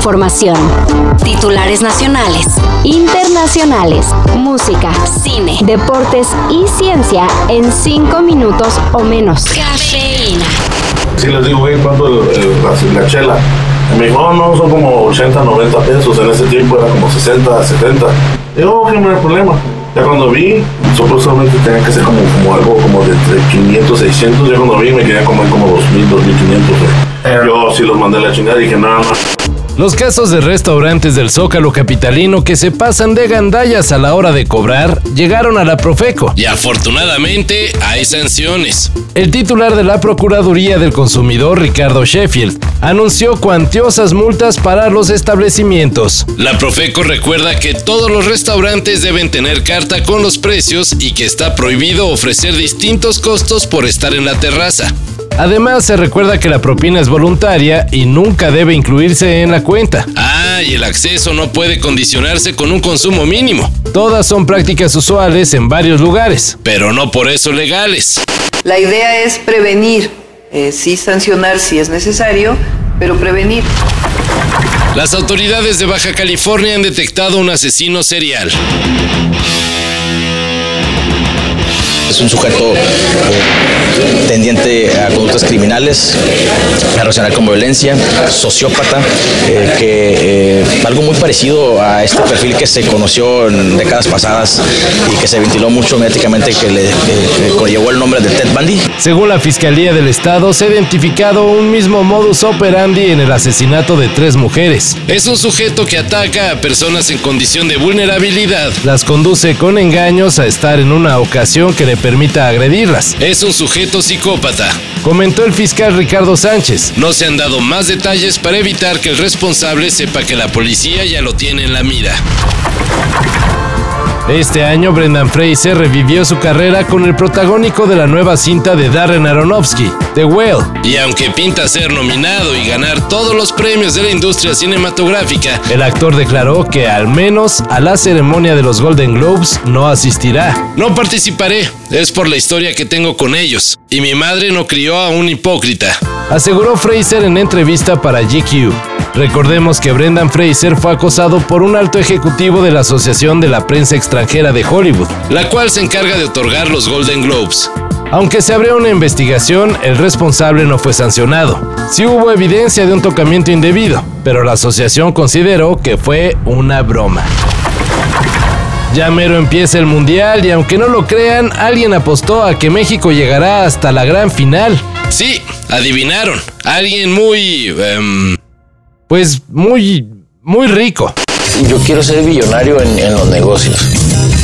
información. Titulares nacionales, internacionales, música, cine, deportes y ciencia en cinco minutos o menos. Cafeína. Sí les digo, güey, ¿cuánto el- el- la, la chela? Me dijo, no, no, son como 80, 90 pesos. En ese tiempo era como 60, 70. Digo, ok, no hay problema. Ya cuando vi, supuestamente tenía que ser como, como algo como de entre 500, 600. Ya cuando vi, me quería comer como 2000, 2500. güey. Yo sí los mandé a la chingada y dije, no, no. Los casos de restaurantes del Zócalo Capitalino que se pasan de gandallas a la hora de cobrar llegaron a la Profeco. Y afortunadamente hay sanciones. El titular de la Procuraduría del Consumidor, Ricardo Sheffield, anunció cuantiosas multas para los establecimientos. La Profeco recuerda que todos los restaurantes deben tener carta con los precios y que está prohibido ofrecer distintos costos por estar en la terraza. Además, se recuerda que la propina es voluntaria y nunca debe incluirse en la cuenta. Ah, y el acceso no puede condicionarse con un consumo mínimo, Todas son prácticas usuales en varios lugares. pero no por eso legales. La idea es prevenir, eh, sí sancionar si es necesario, pero prevenir. Las autoridades de Baja California han detectado un asesino serial. Es un sujeto eh, tendiente a conductas criminales, a relacionar con violencia, sociópata, eh, que eh, algo muy parecido a este perfil que se conoció en décadas pasadas y que se ventiló mucho mediáticamente que le llevó el nombre de Ted Bundy. Según la Fiscalía del Estado, se ha identificado un mismo modus operandi en el asesinato de tres mujeres. Es un sujeto que ataca a personas en condición de vulnerabilidad. Las conduce con engaños a estar en una ocasión que le permita agredirlas, Es un sujeto psicópata. comentó el fiscal Ricardo Sánchez. No se han dado más detalles para evitar que el responsable sepa que la policía ya lo tiene en la mira. Este año Brendan Fraser revivió su carrera con el protagónico de la nueva cinta de Darren Aronofsky, The Whale. Y aunque pinta ser nominado y ganar todos los premios de la industria cinematográfica, El actor declaró que al menos a la ceremonia de los Golden Globes no asistirá. no participaré. Es por la historia que tengo con ellos. Y mi madre no crió a un hipócrita. Aseguró Fraser en entrevista para GQ. Recordemos que Brendan Fraser fue acosado por un alto ejecutivo de la Asociación de la Prensa Extranjera de Hollywood. la cual se encarga de otorgar los Golden Globes. Aunque se abrió una investigación, el responsable no fue sancionado. Sí hubo evidencia de un tocamiento indebido, pero la asociación consideró que fue una broma. Ya mero empieza el mundial y aunque no lo crean, alguien apostó a que México llegará hasta la gran final. Sí, adivinaron. Alguien muy... em, Pues muy, muy rico. Yo quiero ser billonario en, en los negocios.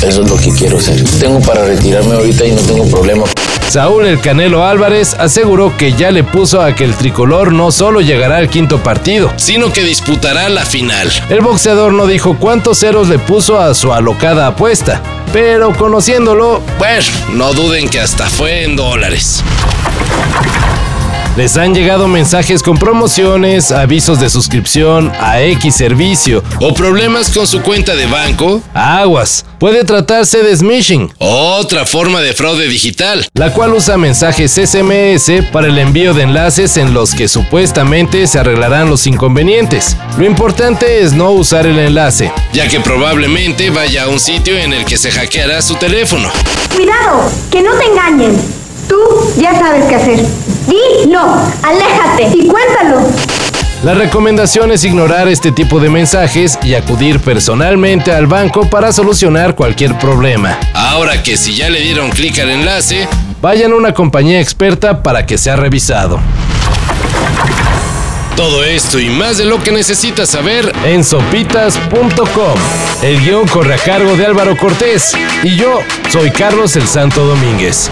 Eso es lo que quiero ser. Tengo para retirarme ahorita y no tengo problema. Saúl El Canelo Álvarez aseguró que ya le puso a que el tricolor no solo llegará al quinto partido. sino que disputará la final. El boxeador no dijo cuántos ceros le puso a su alocada apuesta, pero conociéndolo, Bueno, no duden que hasta fue en dólares. Les han llegado mensajes con promociones, avisos de suscripción a X servicio. O problemas con su cuenta de banco. Aguas, puede tratarse de smishing, Otra forma de fraude digital. la cual usa mensajes SMS para el envío de enlaces en los que supuestamente se arreglarán los inconvenientes. Lo importante es no usar el enlace. ya que probablemente vaya a un sitio en el que se hackeará su teléfono. Cuidado, que no te engañen. Tú ya sabes qué hacer. Di no, aléjate y cuéntalo. La recomendación es ignorar este tipo de mensajes y acudir personalmente al banco para solucionar cualquier problema. Ahora que si ya le dieron clic al enlace, Vayan a una compañía experta para que sea revisado. todo esto y más de lo que necesitas saber, En sopitas.com. El guion corre a cargo de Álvaro Cortés y yo soy Carlos el Santo Domínguez.